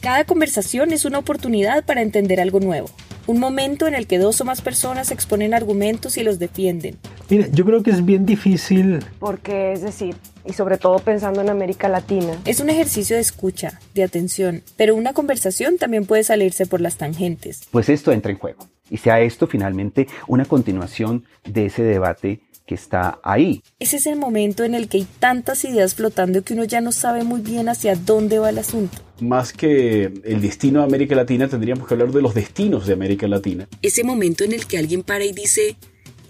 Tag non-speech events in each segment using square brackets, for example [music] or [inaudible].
Cada conversación es una oportunidad para entender algo nuevo. Un momento en el que dos o más personas exponen argumentos y los defienden. Mira, yo creo que es bien difícil. Porque, es decir, y sobre todo pensando en América Latina. Es un ejercicio de escucha, de atención, pero una conversación también puede salirse por las tangentes. Pues esto entra en juego. Y sea esto finalmente una continuación de ese debate que está ahí. Ese es el momento en el que hay tantas ideas flotando que uno ya no sabe muy bien hacia dónde va el asunto. Más que el destino de América Latina, tendríamos que hablar de los destinos de América Latina. Ese momento en el que alguien para y dice,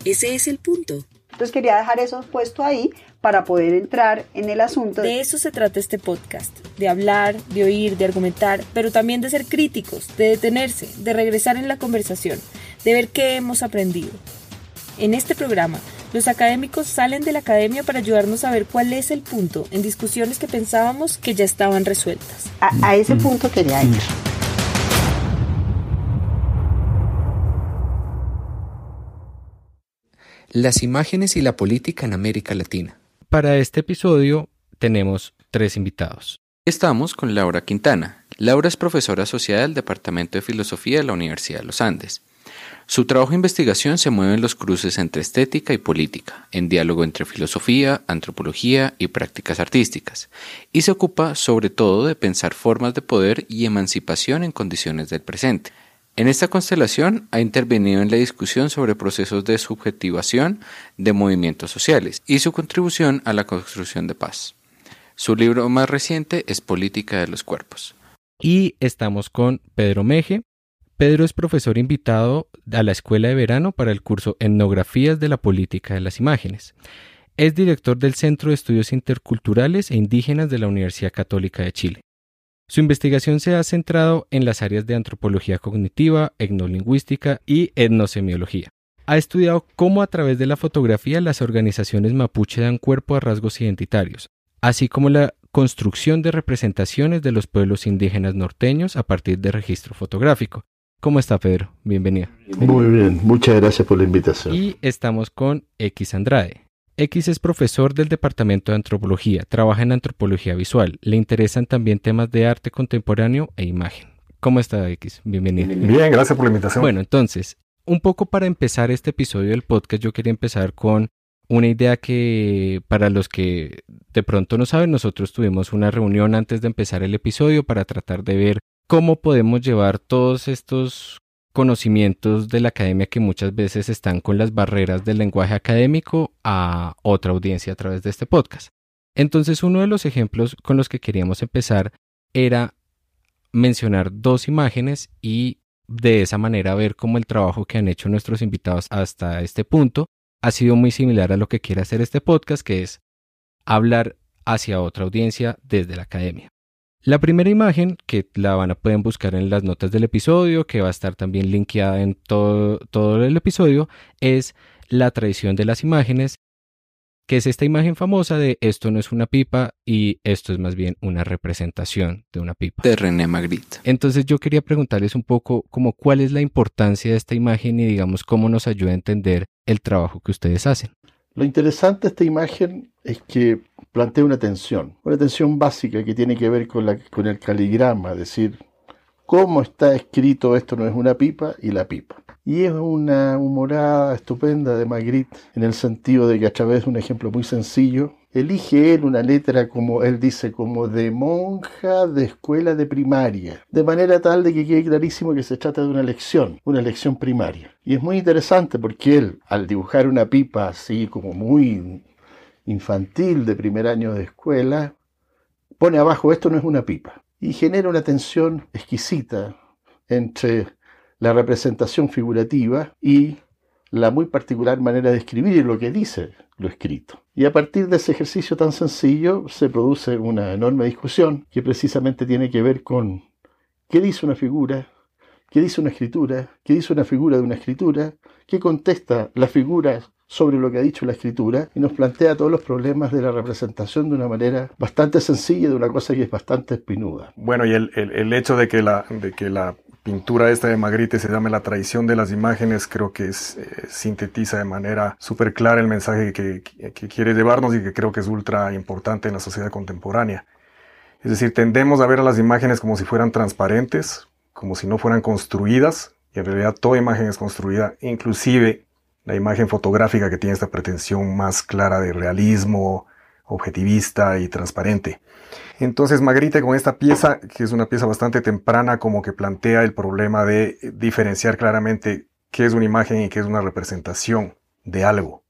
ese es el punto. Entonces quería dejar eso puesto ahí para poder entrar en el asunto. De eso se trata este podcast, de hablar, de oír, de argumentar, pero también de ser críticos, de detenerse, de regresar en la conversación, de ver qué hemos aprendido. En este programa los académicos salen de la academia para ayudarnos a ver cuál es el punto en discusiones que pensábamos que ya estaban resueltas. A, ese punto quería ir. Las imágenes y la política en América Latina. Para este episodio tenemos tres invitados. Estamos con Laura Quintana. Laura es profesora asociada del Departamento de Filosofía de la Universidad de los Andes. Su trabajo de investigación se mueve en los cruces entre estética y política, en diálogo entre filosofía, antropología y prácticas artísticas, y se ocupa sobre todo de pensar formas de poder y emancipación en condiciones del presente. En esta constelación ha intervenido en la discusión sobre procesos de subjetivación de movimientos sociales y su contribución a la construcción de paz. Su libro más reciente es Política de los Cuerpos. Y estamos con Pedro Meje, Pedro es profesor invitado a la Escuela de Verano para el curso Etnografías de la Política de las Imágenes. Es director del Centro de Estudios Interculturales e Indígenas de la Universidad Católica de Chile. Su investigación se ha centrado en las áreas de antropología cognitiva, etnolingüística y etnosemiología. Ha estudiado cómo a través de la fotografía las organizaciones mapuche dan cuerpo a rasgos identitarios, así como la construcción de representaciones de los pueblos indígenas norteños a partir de registro fotográfico, ¿Cómo está Pedro? Bienvenido. Muy bien, muchas gracias por la invitación. Y estamos con X Andrade. X es profesor del Departamento de Antropología, trabaja en antropología visual, le interesan también temas de arte contemporáneo e imagen. ¿Cómo está X? Bienvenido. Bien, gracias por la invitación. Bueno, entonces, un poco para empezar este episodio del podcast, yo quería empezar con una idea que para los que de pronto no saben, nosotros tuvimos una reunión antes de empezar el episodio para tratar de ver cómo podemos llevar todos estos conocimientos de la academia que muchas veces están con las barreras del lenguaje académico a otra audiencia a través de este podcast. Entonces uno de los ejemplos con los que queríamos empezar era mencionar dos imágenes y de esa manera ver cómo el trabajo que han hecho nuestros invitados hasta este punto ha sido muy similar a lo que quiere hacer este podcast, que es hablar hacia otra audiencia desde la academia. La primera imagen, que la van a pueden buscar en las notas del episodio, que va a estar también linkeada en todo, todo el episodio, es la tradición de las imágenes, que es esta imagen famosa de esto no es una pipa y esto es más bien una representación de una pipa. De René Magritte. Entonces yo quería preguntarles un poco como cuál es la importancia de esta imagen y digamos cómo nos ayuda a entender el trabajo que ustedes hacen. Lo interesante de esta imagen es que plantea una tensión, una tensión básica que tiene que ver con, el caligrama, es decir, cómo está escrito esto no es una pipa y la pipa. Y es una humorada estupenda de Magritte en el sentido de que a través de un ejemplo muy sencillo, elige él una letra como él dice, como de monja de escuela de primaria, de manera tal de que quede clarísimo que se trata de una lección, una lección primaria. Y es muy interesante porque él, al dibujar una pipa así como muy infantil de primer año de escuela, pone abajo esto no es una pipa y genera una tensión exquisita entre la representación figurativa y la muy particular manera de escribir lo que dice lo escrito. Y a partir de ese ejercicio tan sencillo se produce una enorme discusión que precisamente tiene que ver con qué dice una figura, qué dice una escritura, qué dice una figura de una escritura, qué contesta la figura sobre lo que ha dicho la escritura y nos plantea todos los problemas de la representación de una manera bastante sencilla de una cosa que es bastante espinuda. Bueno, y el, el, hecho de que, la, de que la pintura esta de Magritte se llame La traición de las imágenes, creo que eh, sintetiza de manera súper clara el mensaje que, que, quiere llevarnos y que creo que es ultra importante en la sociedad contemporánea. Es decir, tendemos a ver a las imágenes como si fueran transparentes, como si no fueran construidas, y en realidad toda imagen es construida, inclusive la imagen fotográfica que tiene esta pretensión más clara de realismo, objetivista y transparente. Entonces Magritte con esta pieza, que es una pieza bastante temprana, como que plantea el problema de diferenciar claramente qué es una imagen y qué es una representación de algo.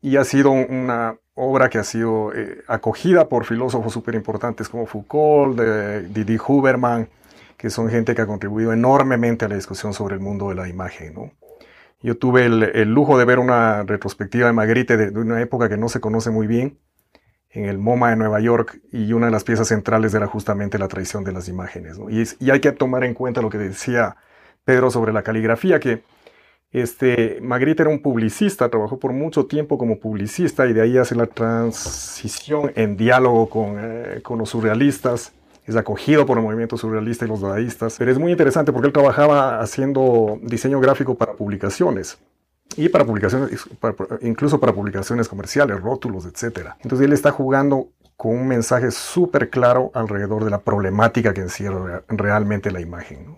Y ha sido una obra que ha sido eh, acogida por filósofos súper importantes como Foucault, Didi Huberman, que son gente que ha contribuido enormemente a la discusión sobre el mundo de la imagen. ¿no? Yo tuve el, lujo de ver una retrospectiva de Magritte de, una época que no se conoce muy bien, en el MoMA de Nueva York, y una de las piezas centrales era justamente la traición de las imágenes. Y, y hay que tomar en cuenta lo que decía Pedro sobre la caligrafía, que este, Magritte era un publicista, trabajó por mucho tiempo como publicista y de ahí hace la transición en diálogo con, eh, con los surrealistas. Es acogido por el movimiento surrealista y los dadaístas. Pero es muy interesante porque él trabajaba haciendo diseño gráfico para publicaciones y para publicaciones, incluso para publicaciones comerciales, rótulos, etc. Entonces él está jugando con un mensaje súper claro alrededor de la problemática que encierra realmente la imagen.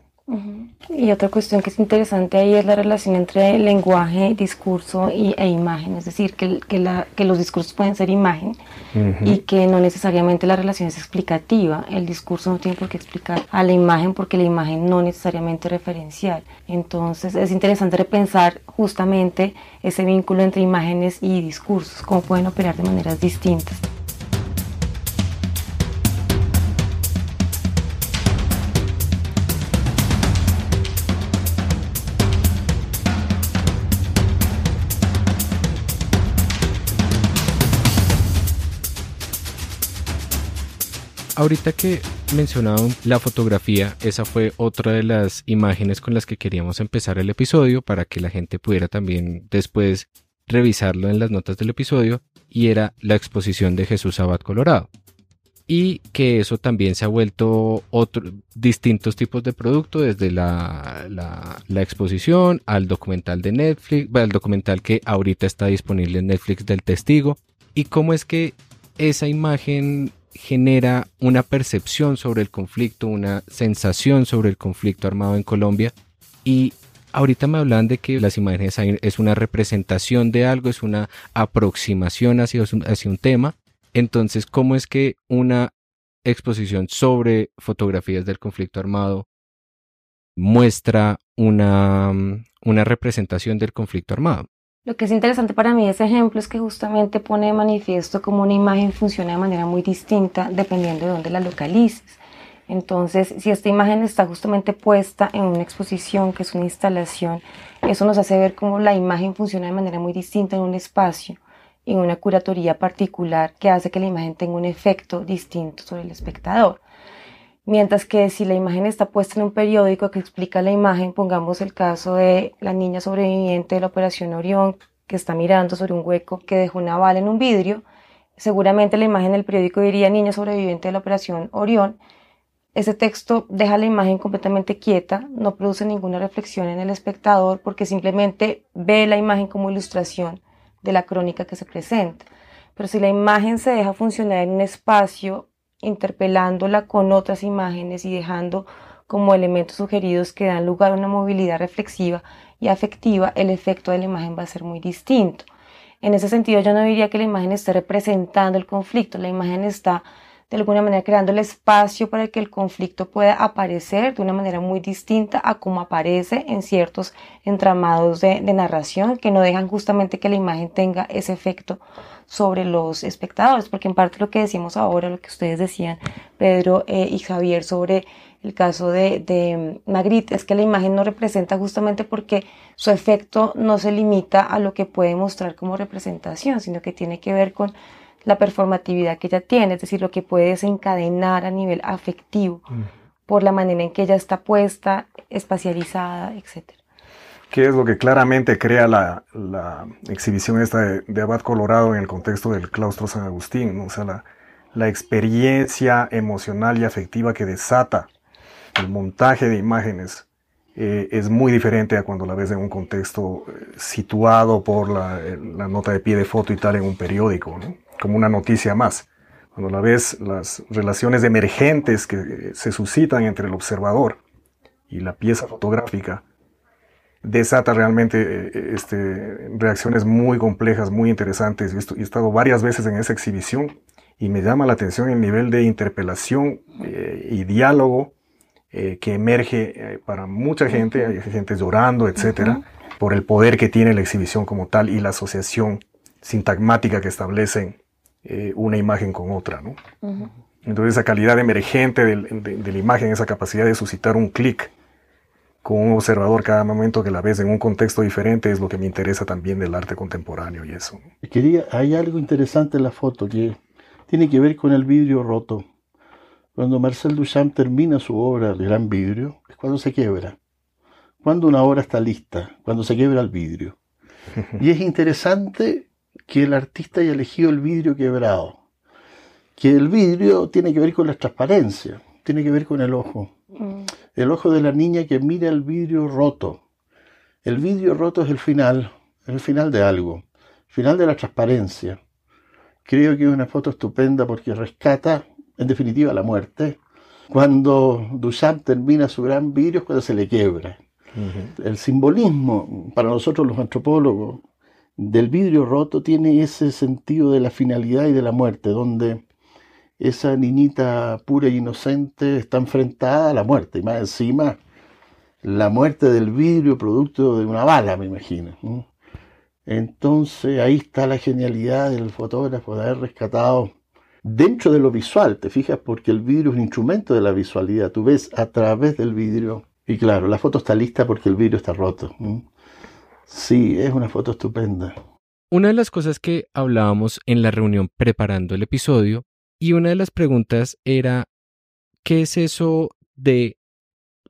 Y otra cuestión que es interesante ahí es la relación entre lenguaje, discurso y, e imagen, es decir, que, que, la, que los discursos pueden ser imagen y que no necesariamente la relación es explicativa, el discurso no tiene por qué explicar a la imagen porque la imagen no necesariamente referencial. Entonces es interesante repensar justamente ese vínculo entre imágenes y discursos, cómo pueden operar de maneras distintas. Ahorita que mencionaban la fotografía, esa fue otra de las imágenes con las que queríamos empezar el episodio para que la gente pudiera también después revisarlo en las notas del episodio y era la exposición de Jesús Abad Colorado. Y que eso también se ha vuelto otro, distintos tipos de producto, desde la, la, exposición al documental de Netflix, al documental que ahorita está disponible en Netflix del testigo, y cómo es que esa imagen genera una percepción sobre el conflicto, una sensación sobre el conflicto armado en Colombia. Y ahorita me hablan de que las imágenes es una representación de algo, es una aproximación hacia, hacia un tema. Entonces, ¿cómo es que una exposición sobre fotografías del conflicto armado muestra una, una representación del conflicto armado? Lo que es interesante para mí ese ejemplo es que justamente pone de manifiesto cómo una imagen funciona de manera muy distinta dependiendo de dónde la localices. Entonces, si esta imagen está justamente puesta en una exposición, que es una instalación, eso nos hace ver cómo la imagen funciona de manera muy distinta en un espacio, en una curatoría particular que hace que la imagen tenga un efecto distinto sobre el espectador. Mientras que si la imagen está puesta en un periódico que explica la imagen, pongamos el caso de la niña sobreviviente de la Operación Orión que está mirando sobre un hueco que dejó una bala en un vidrio, seguramente la imagen del periódico diría niña sobreviviente de la Operación Orión. Ese texto deja la imagen completamente quieta, no produce ninguna reflexión en el espectador porque simplemente ve la imagen como ilustración de la crónica que se presenta. Pero si la imagen se deja funcionar en un espacio interpelándola con otras imágenes y dejando como elementos sugeridos que dan lugar a una movilidad reflexiva y afectiva, el efecto de la imagen va a ser muy distinto. En ese sentido, yo no diría que la imagen esté representando el conflicto, la imagen está de alguna manera creando el espacio para que el conflicto pueda aparecer de una manera muy distinta a como aparece en ciertos entramados de, narración que no dejan justamente que la imagen tenga ese efecto sobre los espectadores, porque en parte lo que decimos ahora, lo que ustedes decían, Pedro eh, y Javier, sobre el caso de, de Magritte, es que la imagen no representa justamente porque su efecto no se limita a lo que puede mostrar como representación, sino que tiene que ver con la performatividad que ella tiene, es decir, lo que puede desencadenar a nivel afectivo mm. por la manera en que ella está puesta, espacializada, etc. ¿Qué es lo que claramente crea la, exhibición esta de, Abad Colorado en el contexto del claustro San Agustín? O sea, la, la experiencia emocional y afectiva que desata el montaje de imágenes eh, es muy diferente a cuando la ves en un contexto eh, situado por la, la, nota de pie de foto y tal en un periódico. ¿no? como una noticia más. cuando la ves las relaciones emergentes que se suscitan entre el observador y la pieza fotográfica, desata realmente eh, este, reacciones muy complejas, muy interesantes. Yo he estado varias veces en esa exhibición y me llama la atención el nivel de interpelación eh, y diálogo eh, que emerge para mucha gente, hay gente llorando, etcétera, por el poder que tiene la exhibición como tal y la asociación sintagmática que establecen una imagen con otra. ¿no? Entonces, esa calidad emergente de la imagen, esa capacidad de suscitar un clic con un observador cada momento que la ves en un contexto diferente es lo que me interesa también del arte contemporáneo y eso. Quería, hay algo interesante en la foto que tiene que ver con el vidrio roto. Cuando Marcel Duchamp termina su obra, El Gran Vidrio, es cuando se quiebra. Cuando una obra está lista, cuando se quiebra el vidrio. [laughs] Y es interesante que el artista haya elegido el vidrio quebrado. Que el vidrio tiene que ver con la transparencia, tiene que ver con el ojo. Mm. El ojo de la niña que mira el vidrio roto. El vidrio roto es el final, el final de algo, el final de la transparencia. Creo que es una foto estupenda porque rescata, en definitiva, la muerte. Cuando Duchamp termina su gran vidrio es cuando se le quiebra. El simbolismo, para nosotros los antropólogos, del vidrio roto tiene ese sentido de la finalidad y de la muerte, donde esa niñita pura e inocente está enfrentada a la muerte, y más encima la muerte del vidrio producto de una bala, me imagino. Entonces ahí está la genialidad del fotógrafo de haber rescatado dentro de lo visual, te fijas, porque el vidrio es un instrumento de la visualidad, tú ves a través del vidrio, y claro, la foto está lista porque el vidrio está roto. Sí, es una foto estupenda. Una de las cosas que hablábamos en la reunión preparando el episodio y una de las preguntas era, ¿qué es eso de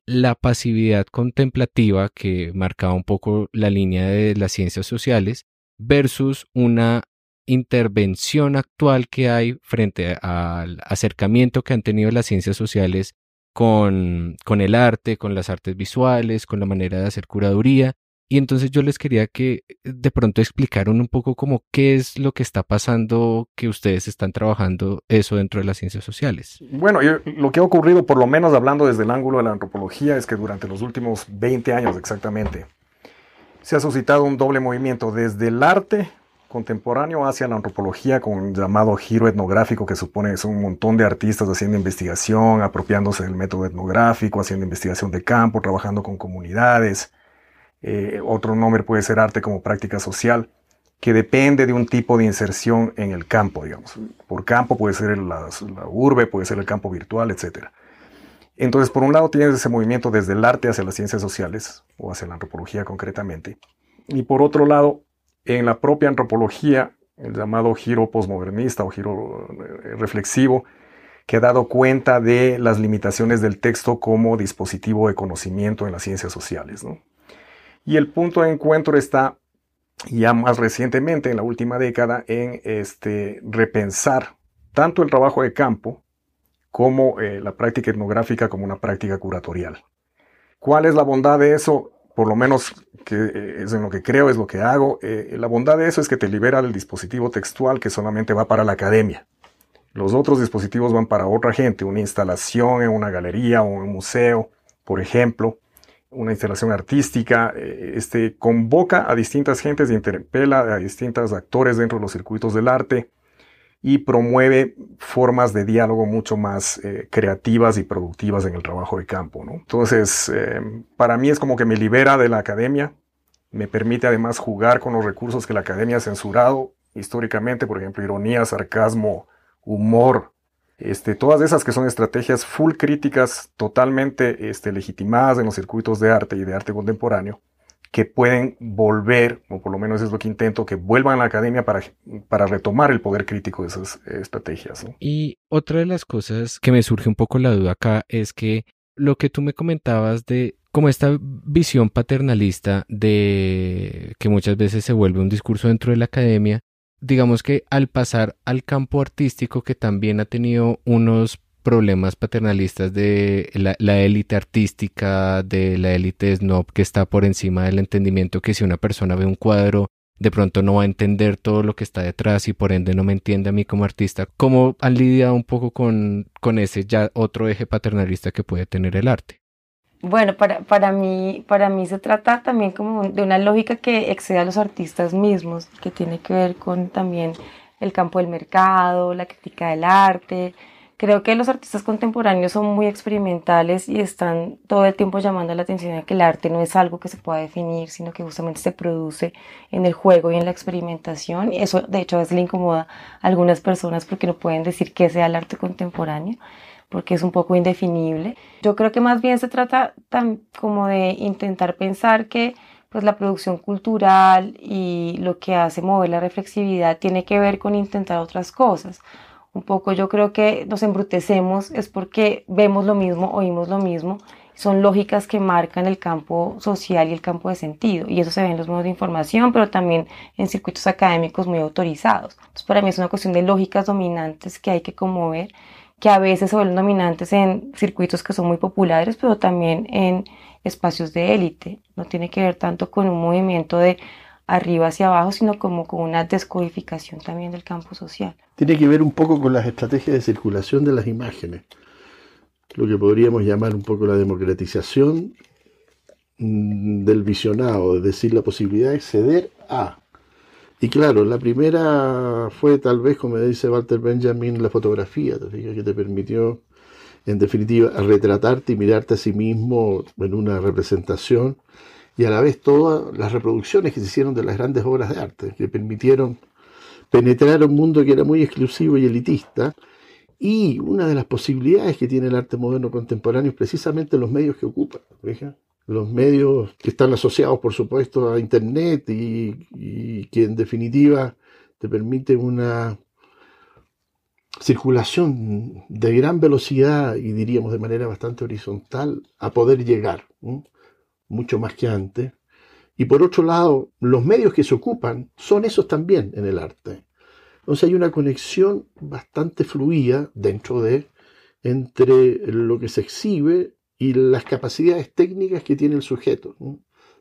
la pasividad contemplativa que marcaba un poco la línea de las ciencias sociales versus una intervención actual que hay frente al acercamiento que han tenido las ciencias sociales con, con el arte, con las artes visuales, con la manera de hacer curaduría y entonces yo les quería que eh, de pronto explicaran un poco como qué es lo que está pasando, que ustedes están trabajando eso dentro de las ciencias sociales. Bueno, lo que ha ocurrido, por lo menos hablando desde el ángulo de la antropología, es que durante los últimos 20 años exactamente, se ha suscitado un doble movimiento desde el arte contemporáneo hacia la antropología con un llamado giro etnográfico que supone que son un montón de artistas haciendo investigación, apropiándose del método etnográfico, haciendo investigación de campo, trabajando con comunidades eh, otro nombre puede ser arte como práctica social, que depende de un tipo de inserción en el campo, digamos. Por campo puede ser la, urbe, puede ser el campo virtual, etc. Entonces, por un lado tienes ese movimiento desde el arte hacia las ciencias sociales, o hacia la antropología concretamente. Y por otro lado, en la propia antropología, el llamado giro posmodernista o giro eh, reflexivo, que ha dado cuenta de las limitaciones del texto como dispositivo de conocimiento en las ciencias sociales. ¿no? Y el punto de encuentro está ya más recientemente, en la última década, en este, repensar tanto el trabajo de campo como eh, la práctica etnográfica como una práctica curatorial. ¿Cuál es la bondad de eso? Por lo menos que eh, es en lo que creo, es lo que hago. Eh, la bondad de eso es que te libera del dispositivo textual que solamente va para la academia. Los otros dispositivos van para otra gente, una instalación en una galería o un museo, por ejemplo, una instalación artística, eh, este, convoca a distintas gentes, interpela a distintos actores dentro de los circuitos del arte y promueve formas de diálogo mucho más eh, creativas y productivas en el trabajo de campo. Entonces, eh, para mí es como que me libera de la academia, me permite además jugar con los recursos que la academia ha censurado históricamente, por ejemplo, ironía, sarcasmo, humor, este, todas esas que son estrategias full críticas, totalmente este, legitimadas en los circuitos de arte y de arte contemporáneo, que pueden volver, o por lo menos es lo que intento, que vuelvan a la academia para, para retomar el poder crítico de esas estrategias. Y otra de las cosas que me surge un poco la duda acá es que lo que tú me comentabas de como esta visión paternalista de que muchas veces se vuelve un discurso dentro de la academia, digamos que al pasar al campo artístico que también ha tenido unos problemas paternalistas de la élite artística, de la élite snob que está por encima del entendimiento que si una persona ve un cuadro de pronto no va a entender todo lo que está detrás y por ende no me entiende a mí como artista. ¿Cómo han lidiado un poco con, con ese ya otro eje paternalista que puede tener el arte? Bueno, para, para, mí, para mí se trata también como de una lógica que excede a los artistas mismos, que tiene que ver con también el campo del mercado, la crítica del arte, Creo que los artistas contemporáneos son muy experimentales y están todo el tiempo llamando la atención a que el arte no es algo que se pueda definir, sino que justamente se produce en el juego y en la experimentación. Y eso, de hecho, a veces le incomoda a algunas personas porque no pueden decir qué sea el arte contemporáneo, porque es un poco indefinible. Yo creo que más bien se trata tan como de intentar pensar que pues la producción cultural y lo que hace mover la reflexividad tiene que ver con intentar otras cosas un poco yo creo que nos embrutecemos es porque vemos lo mismo, oímos lo mismo, son lógicas que marcan el campo social y el campo de sentido, y eso se ve en los medios de información, pero también en circuitos académicos muy autorizados. Entonces para mí es una cuestión de lógicas dominantes que hay que conmover, que a veces se vuelven dominantes en circuitos que son muy populares, pero también en espacios de élite. No tiene que ver tanto con un movimiento de arriba hacia abajo, sino como con una descodificación también del campo social. Tiene que ver un poco con las estrategias de circulación de las imágenes, lo que podríamos llamar un poco la democratización mm, del visionado, es decir, la posibilidad de acceder a. Y claro, la primera fue tal vez, como dice Walter Benjamin, la fotografía, que te permitió, en definitiva, retratarte y mirarte a sí mismo en una representación y a la vez todas las reproducciones que se hicieron de las grandes obras de arte, que permitieron penetrar un mundo que era muy exclusivo y elitista. Y una de las posibilidades que tiene el arte moderno contemporáneo es precisamente los medios que ocupa. Los medios que están asociados, por supuesto, a Internet y, que en definitiva te permiten una circulación de gran velocidad y diríamos de manera bastante horizontal a poder llegar mucho más que antes. Y por otro lado, los medios que se ocupan son esos también en el arte. Entonces hay una conexión bastante fluida dentro de entre lo que se exhibe y las capacidades técnicas que tiene el sujeto.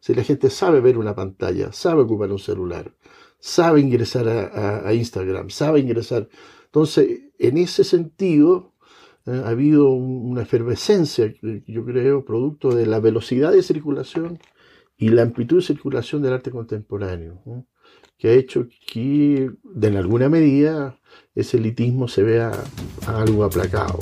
Si la gente sabe ver una pantalla, sabe ocupar un celular, sabe ingresar a, Instagram, sabe ingresar. Entonces, en ese sentido, ¿eh? ha habido una efervescencia, yo creo, producto de la velocidad de circulación y la amplitud de circulación del arte contemporáneo, que ha hecho que, en alguna medida, ese elitismo se vea algo aplacado.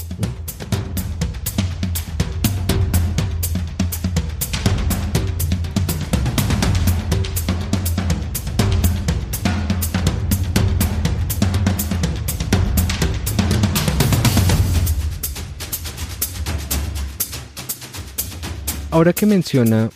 Ahora que menciona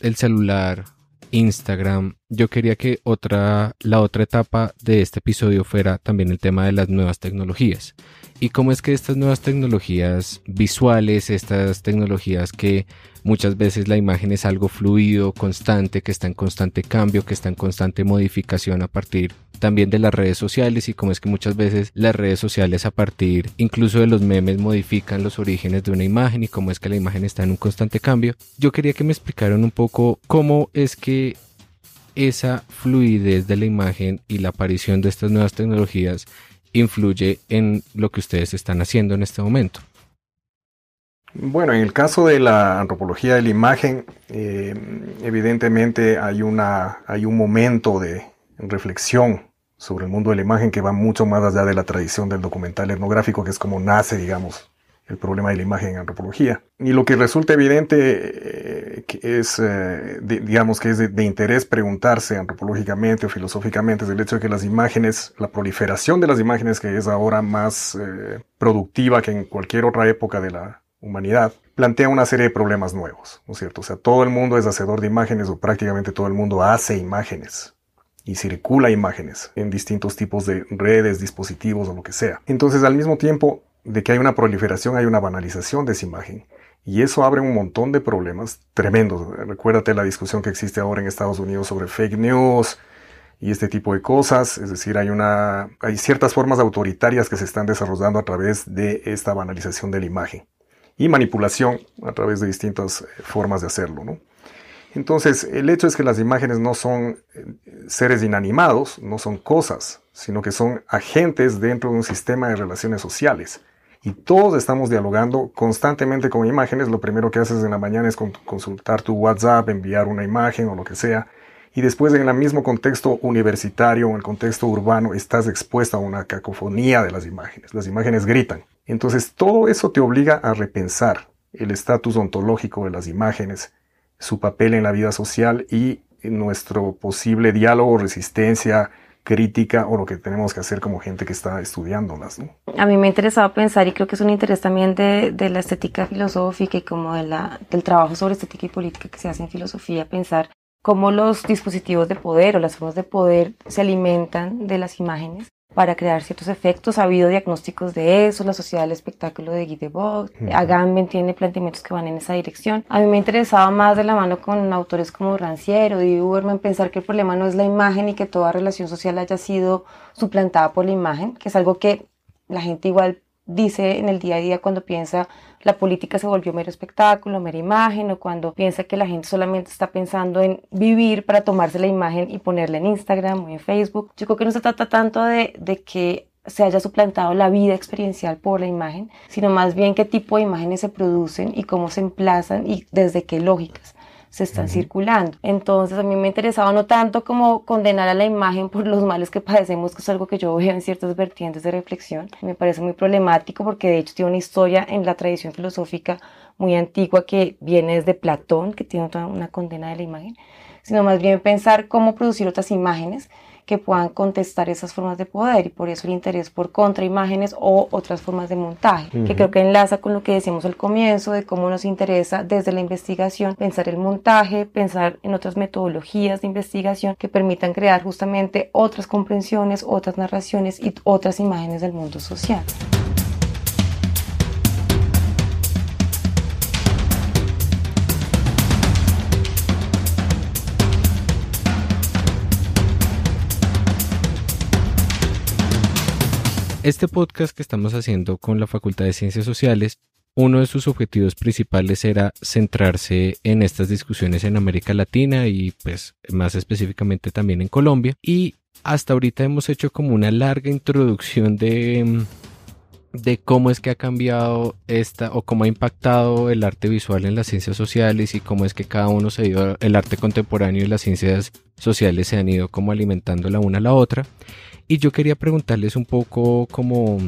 el celular, Instagram, yo quería que otra, la otra etapa de este episodio fuera también el tema de las nuevas tecnologías. Y cómo es que estas nuevas tecnologías visuales, estas tecnologías que muchas veces la imagen es algo fluido, constante, que está en constante cambio, que está en constante modificación a partir también de las redes sociales y cómo es que muchas veces las redes sociales a partir incluso de los memes modifican los orígenes de una imagen y cómo es que la imagen está en un constante cambio. Yo quería que me explicaran un poco cómo es que esa fluidez de la imagen y la aparición de estas nuevas tecnologías influye en lo que ustedes están haciendo en este momento. Bueno, en el caso de la antropología de la imagen, eh, evidentemente hay, una, hay un momento de reflexión sobre el mundo de la imagen que va mucho más allá de la tradición del documental etnográfico, que es como nace, digamos, el problema de la imagen en antropología. Y lo que resulta evidente eh, es, eh, digamos, que es de, interés preguntarse antropológicamente o filosóficamente es el hecho de que las imágenes, la proliferación de las imágenes que es ahora más productiva que en cualquier otra época de la humanidad, plantea una serie de problemas nuevos, ¿no es cierto? O sea, todo el mundo es hacedor de imágenes o prácticamente todo el mundo hace imágenes y circula imágenes en distintos tipos de redes, dispositivos o lo que sea. Entonces, al mismo tiempo, de que hay una proliferación, hay una banalización de esa imagen. Y eso abre un montón de problemas tremendos. Recuérdate la discusión que existe ahora en Estados Unidos sobre fake news y este tipo de cosas. Es decir, hay, una, hay ciertas formas autoritarias que se están desarrollando a través de esta banalización de la imagen y manipulación a través de distintas eh, formas de hacerlo. ¿no? Entonces, el hecho es que las imágenes no son eh, seres inanimados, no son cosas, sino que son agentes dentro de un sistema de relaciones sociales. Y todos estamos dialogando constantemente con imágenes. Lo primero que haces en la mañana es consultar tu WhatsApp, enviar una imagen o lo que sea. Y después en el mismo contexto universitario o en el contexto urbano estás expuesto a una cacofonía de las imágenes. Las imágenes gritan. Entonces todo eso te obliga a repensar el estatus ontológico de las imágenes, su papel en la vida social y nuestro posible diálogo, resistencia, crítica o lo que tenemos que hacer como gente que está estudiándolas. A mí me ha interesado pensar y creo que es un interés también de, de la estética filosófica y como de la, del trabajo sobre estética y política que se hace en filosofía, pensar cómo los dispositivos de poder o las formas de poder se alimentan de las imágenes para crear ciertos efectos. Ha habido diagnósticos de eso, la Sociedad del Espectáculo de Guy Debord, Agamben tiene planteamientos que van en esa dirección. A mí me interesaba más de la mano con autores como Ranciero y Uberman pensar que el problema no es la imagen y que toda relación social haya sido suplantada por la imagen, que es algo que la gente igual dice en el día a día cuando piensa la política se volvió mero espectáculo, mera imagen, o cuando piensa que la gente solamente está pensando en vivir para tomarse la imagen y ponerla en Instagram o en Facebook. Yo creo que no se trata tanto de, de que se haya suplantado la vida experiencial por la imagen, sino más bien qué tipo de imágenes se producen y cómo se emplazan y desde qué lógicas se están circulando. Entonces a mí me interesaba no tanto como condenar a la imagen por los males que padecemos, que es algo que yo veo en ciertas vertientes de reflexión. Me parece muy problemático porque de hecho tiene una historia en la tradición filosófica muy antigua que viene desde Platón, que tiene una condena de la imagen, sino más bien pensar cómo producir otras imágenes que puedan contestar esas formas de poder y por eso el interés por contraimágenes o otras formas de montaje, que creo que enlaza con lo que decíamos al comienzo de cómo nos interesa desde la investigación pensar el montaje, pensar en otras metodologías de investigación que permitan crear justamente otras comprensiones, otras narraciones y otras imágenes del mundo social. Este podcast que estamos haciendo con la Facultad de Ciencias Sociales, uno de sus objetivos principales era centrarse en estas discusiones en América Latina y pues más específicamente también en Colombia. Y hasta ahorita hemos hecho como una larga introducción de, de cómo es que ha cambiado esta o cómo ha impactado el arte visual en las ciencias sociales y cómo es que cada uno se ha ido, el arte contemporáneo y las ciencias sociales se han ido como alimentando la una a la otra. Y yo quería preguntarles un poco como,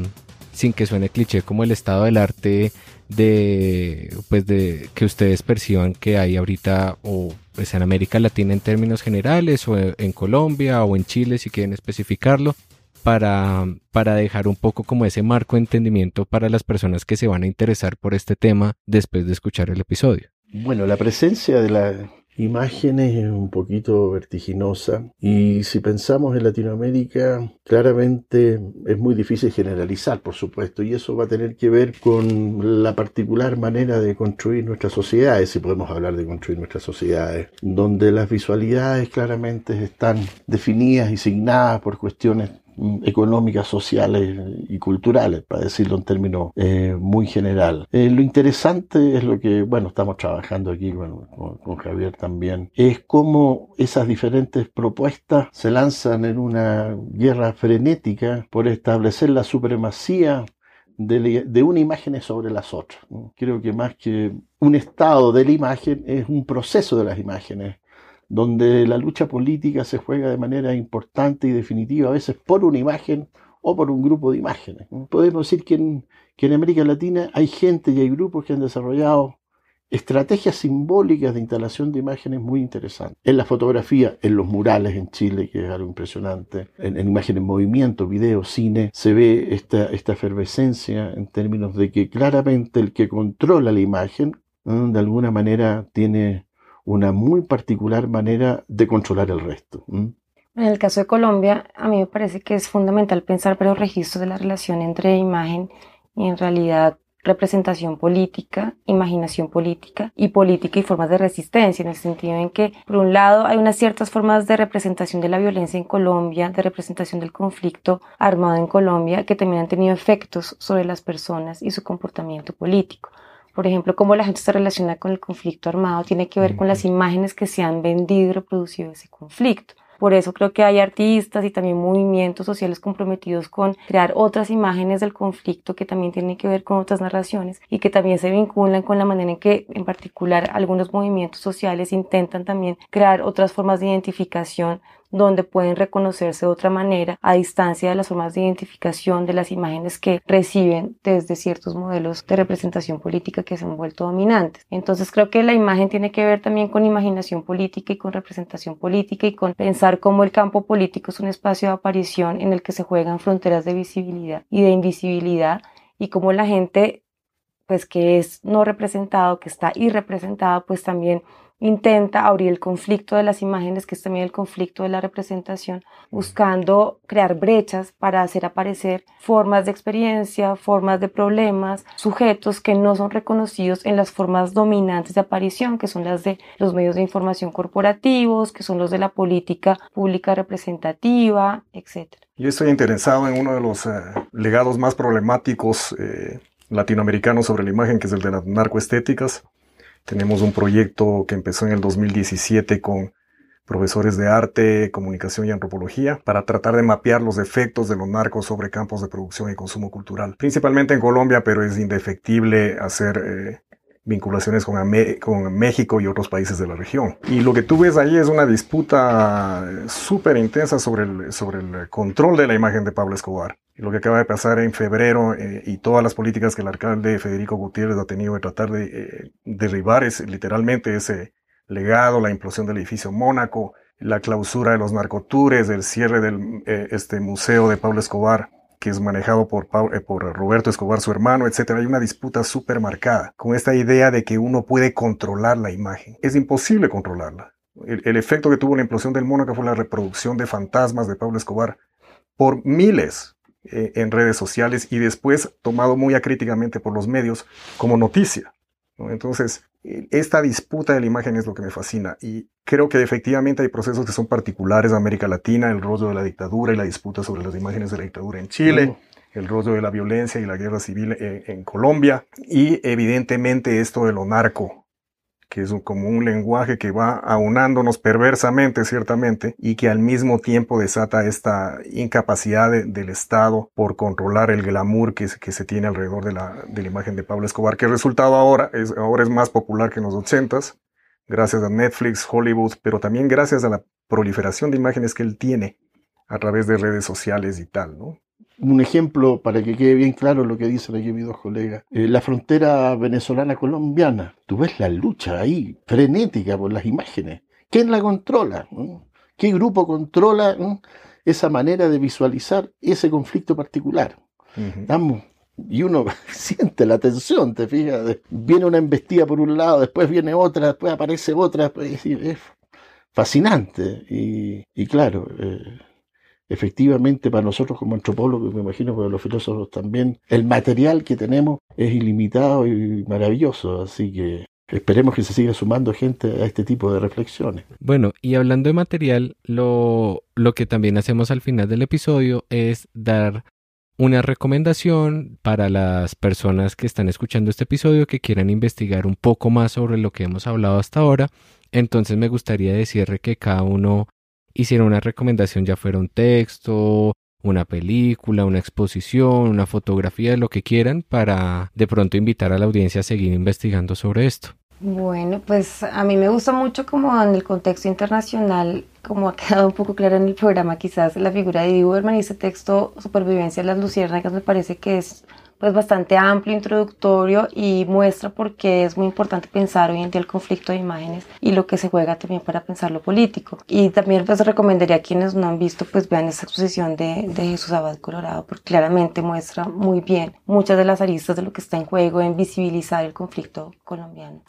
sin que suene cliché, como el estado del arte de, pues de que ustedes perciban que hay ahorita o pues en América Latina en términos generales o en Colombia o en Chile si quieren especificarlo para, para dejar un poco como ese marco de entendimiento para las personas que se van a interesar por este tema después de escuchar el episodio. Bueno, la presencia de la imágenes es un poquito vertiginosa. Y si pensamos en Latinoamérica, claramente es muy difícil generalizar, por supuesto, y eso va a tener que ver con la particular manera de construir nuestras sociedades, si podemos hablar de construir nuestras sociedades, donde las visualidades claramente están definidas y signadas por cuestiones económicas, sociales y culturales, para decirlo en términos eh, muy general. Eh, lo interesante es lo que, bueno, estamos trabajando aquí con, con, Javier también, es cómo esas diferentes propuestas se lanzan en una guerra frenética por establecer la supremacía de, de, una imagen sobre las otras. Creo que más que un estado de la imagen es un proceso de las imágenes donde la lucha política se juega de manera importante y definitiva, a veces por una imagen o por un grupo de imágenes. Podemos decir que en, América Latina hay gente y hay grupos que han desarrollado estrategias simbólicas de instalación de imágenes muy interesantes. En la fotografía, en los murales en Chile, que es algo impresionante, en, en imágenes en movimiento, video, cine, se ve esta, esta efervescencia en términos de que claramente el que controla la imagen, de alguna manera tiene una muy particular manera de controlar el resto. En el caso de Colombia, a mí me parece que es fundamental pensar pero registros de la relación entre imagen y en realidad representación política, imaginación política y política y formas de resistencia, en el sentido en que, por un lado, hay unas ciertas formas de representación de la violencia en Colombia, de representación del conflicto armado en Colombia, que también han tenido efectos sobre las personas y su comportamiento político. Por ejemplo, cómo la gente se relaciona con el conflicto armado, tiene que ver con las imágenes que se han vendido y reproducido ese conflicto. Por eso creo que hay artistas y también movimientos sociales comprometidos con crear otras imágenes del conflicto que también tienen que ver con otras narraciones y que también se vinculan con la manera en que en particular algunos movimientos sociales intentan también crear otras formas de identificación donde pueden reconocerse de otra manera a distancia de las formas de identificación de las imágenes que reciben desde ciertos modelos de representación política que se han vuelto dominantes. Entonces creo que la imagen tiene que ver también con imaginación política y con representación política y con pensar cómo el campo político es un espacio de aparición en el que se juegan fronteras de visibilidad y de invisibilidad y cómo la gente pues que es no representado, que está irrepresentado, pues también intenta abrir el conflicto de las imágenes, que es también el conflicto de la representación, buscando crear brechas para hacer aparecer formas de experiencia, formas de problemas, sujetos que no son reconocidos en las formas dominantes de aparición, que son las de los medios de información corporativos, que son los de la política pública representativa, etc. Yo estoy interesado en uno de los eh, legados más problemáticos eh, latinoamericanos sobre la imagen, que es el de las narcoestéticas tenemos un proyecto que empezó en el 2017 con profesores de arte, comunicación y antropología, para tratar de mapear los efectos de los narcos sobre campos de producción y consumo cultural. Principalmente en Colombia, pero es indefectible hacer eh, vinculaciones con, con, México y otros países de la región. Y lo que tú ves ahí es una disputa súper intensa sobre el, sobre el control de la imagen de Pablo Escobar lo que acaba de pasar en febrero eh, y todas las políticas que el alcalde Federico Gutiérrez ha tenido de tratar de eh, derribar es, literalmente ese legado, la implosión del edificio Mónaco, la clausura de los narcotures, el cierre del eh, este museo de Pablo Escobar, que es manejado por, por Roberto Escobar, su hermano, etc. Hay una disputa súper marcada con esta idea de que uno puede controlar la imagen. Es imposible controlarla. El, el efecto que tuvo la implosión del Mónaco fue la reproducción de fantasmas de Pablo Escobar por miles, eh, en redes sociales y después tomado muy acríticamente por los medios como noticia. Entonces, eh, esta disputa de la imagen es lo que me fascina y creo que efectivamente hay procesos que son particulares de América Latina, el rollo de la dictadura y la disputa sobre las imágenes de la dictadura en Chile. el rollo de la violencia y la guerra civil en, en Colombia y evidentemente esto de lo narco que es como un lenguaje que va aunándonos perversamente, ciertamente, y que al mismo tiempo desata esta incapacidad del Estado por controlar el glamour que, que se tiene alrededor de la, de la, imagen de Pablo Escobar, que el resultado ahora es, ahora es más popular que en los ochentas, gracias a Netflix, Hollywood, pero también gracias a la proliferación de imágenes que él tiene a través de redes sociales y tal, ¿no? Un ejemplo para que quede bien claro lo que dicen aquí mis dos colegas. Eh, la frontera venezolana-colombiana. Tú ves la lucha ahí, frenética por las imágenes. ¿Quién la controla? ¿Qué grupo controla esa manera de visualizar ese conflicto particular? y uno [laughs] siente la tensión, te fijas. Viene una embestida por un lado, después viene otra, después aparece otra. Es fascinante. Y, claro, eh, efectivamente para nosotros como antropólogos, me imagino para los filósofos también, el material que tenemos es ilimitado y maravilloso, así que esperemos que se siga sumando gente a este tipo de reflexiones. Bueno, y hablando de material, lo, lo que también hacemos al final del episodio es dar una recomendación para las personas que están escuchando este episodio que quieran investigar un poco más sobre lo que hemos hablado hasta ahora. Entonces me gustaría decirle que cada uno hiciera una recomendación, ya fuera un texto, una película, una exposición, una fotografía, lo que quieran, para de pronto invitar a la audiencia a seguir investigando sobre esto. Bueno, pues a mí me gusta mucho como en el contexto internacional, como ha quedado un poco claro en el programa, quizás la figura de Huberman y ese texto Supervivencia de las Luciérnagas me parece que es pues bastante amplio, introductorio y muestra por qué es muy importante pensar hoy en día el conflicto de imágenes y lo que se juega también para pensar lo político. Y también pues recomendaría a quienes no han visto pues vean esta exposición de, de Jesús Abad Colorado porque claramente muestra muy bien muchas de las aristas de lo que está en juego en visibilizar el conflicto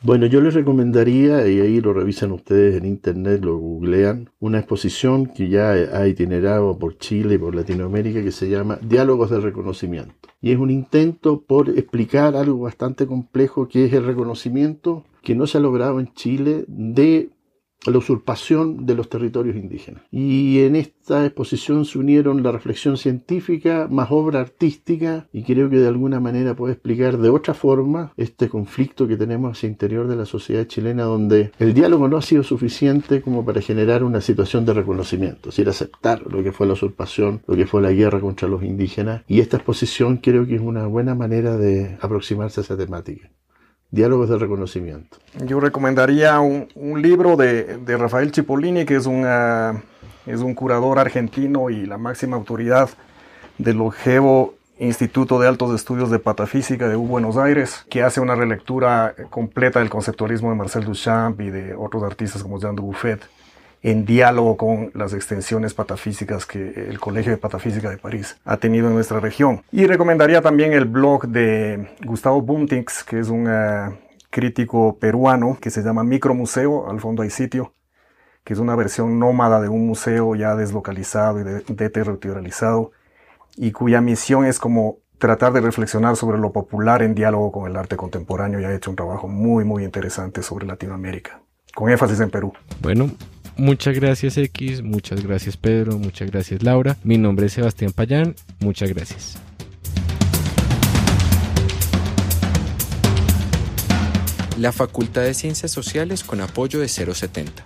Bueno, yo les recomendaría, y ahí lo revisan ustedes en internet, lo googlean, una exposición que ya ha itinerado por Chile y por Latinoamérica que se llama Diálogos de Reconocimiento. Y es un intento por explicar algo bastante complejo que es el reconocimiento que no se ha logrado en Chile de la usurpación de los territorios indígenas. Y en esta exposición se unieron la reflexión científica más obra artística y creo que de alguna manera puede explicar de otra forma este conflicto que tenemos el interior de la sociedad chilena donde el diálogo no ha sido suficiente como para generar una situación de reconocimiento, es decir, aceptar lo que fue la usurpación, lo que fue la guerra contra los indígenas y esta exposición creo que es una buena manera de aproximarse a esa temática. Diálogos de reconocimiento. Yo recomendaría un, un libro de, de, Rafael Cipollini, que es, una, es un curador argentino y la máxima autoridad del longevo Instituto de Altos Estudios de Patafísica de Buenos Aires, que hace una relectura completa del conceptualismo de Marcel Duchamp y de otros artistas como Jean Dubuffet en diálogo con las extensiones patafísicas que el Colegio de Patafísica de París ha tenido en nuestra región. Y recomendaría también el blog de Gustavo Buntix, que es un uh, crítico peruano que se llama Micromuseo, al fondo hay sitio, que es una versión nómada de un museo ya deslocalizado y deterritorializado, y cuya misión es como tratar de reflexionar sobre lo popular en diálogo con el arte contemporáneo y ha hecho un trabajo muy, muy interesante sobre Latinoamérica, con énfasis en Perú. Bueno, Muchas gracias X, muchas gracias Pedro, muchas gracias Laura. Mi nombre es Sebastián Payán, muchas gracias. La Facultad de Ciencias Sociales con apoyo de 070.